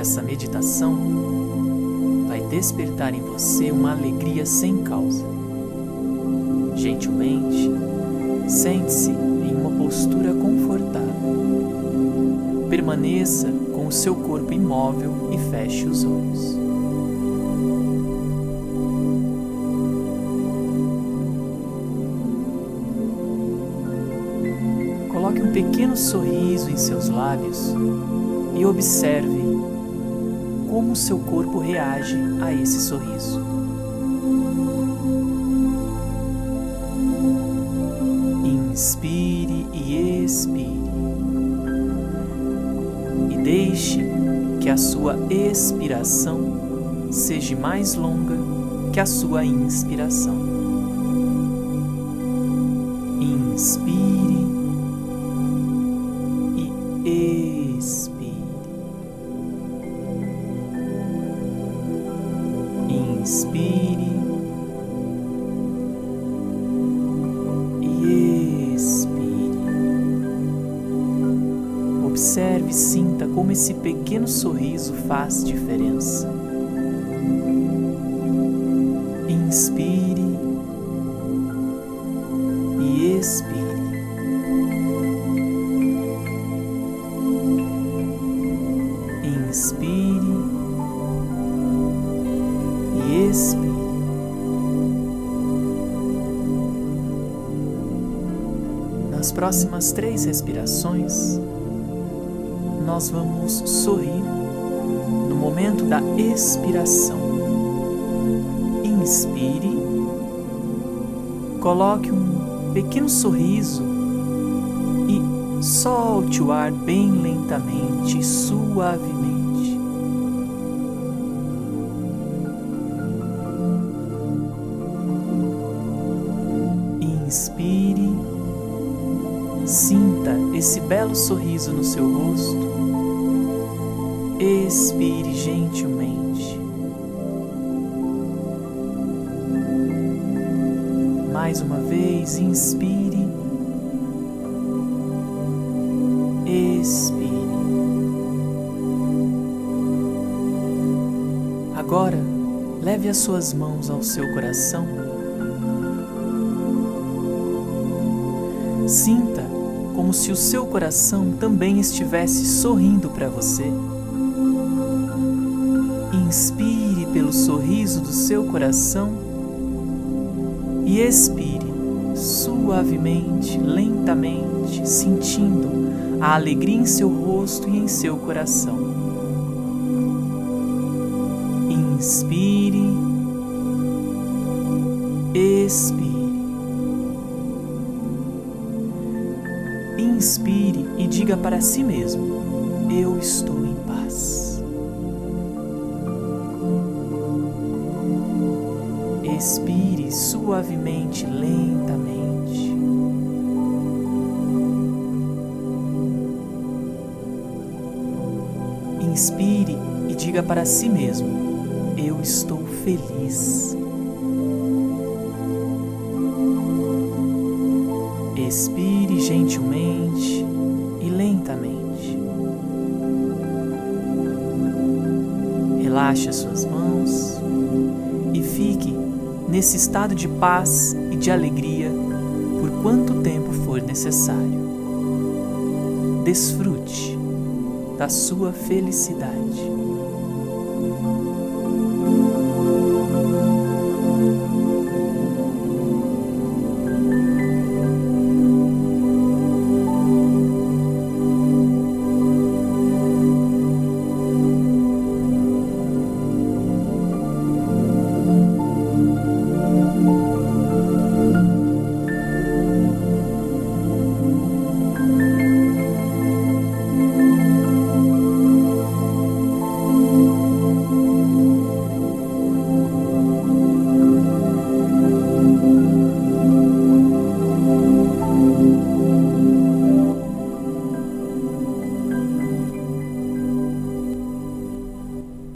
Essa meditação vai despertar em você uma alegria sem causa. Gentilmente, sente-se em uma postura confortável. Permaneça com o seu corpo imóvel e feche os olhos. Coloque um pequeno sorriso em seus lábios e observe como seu corpo reage a esse sorriso. Inspire e expire. E deixe que a sua expiração seja mais longa que a sua inspiração. Inspire e expire. Inspire e expire. Observe e sinta como esse pequeno sorriso faz diferença. Inspire e expire. E expire. Nas próximas três respirações, nós vamos sorrir no momento da expiração. Inspire, coloque um pequeno sorriso e solte o ar bem lentamente, suavemente. Sinta esse belo sorriso no seu rosto. Expire gentilmente. Mais uma vez, inspire. Expire. Agora, leve as suas mãos ao seu coração. Sinta como se o seu coração também estivesse sorrindo para você. Inspire pelo sorriso do seu coração e expire suavemente, lentamente, sentindo a alegria em seu rosto e em seu coração. Inspire, expire. Inspire e diga para si mesmo: Eu estou em paz. Expire suavemente, lentamente. Inspire e diga para si mesmo: Eu estou feliz. Expire gentilmente Relaxe as suas mãos e fique nesse estado de paz e de alegria por quanto tempo for necessário. Desfrute da sua felicidade.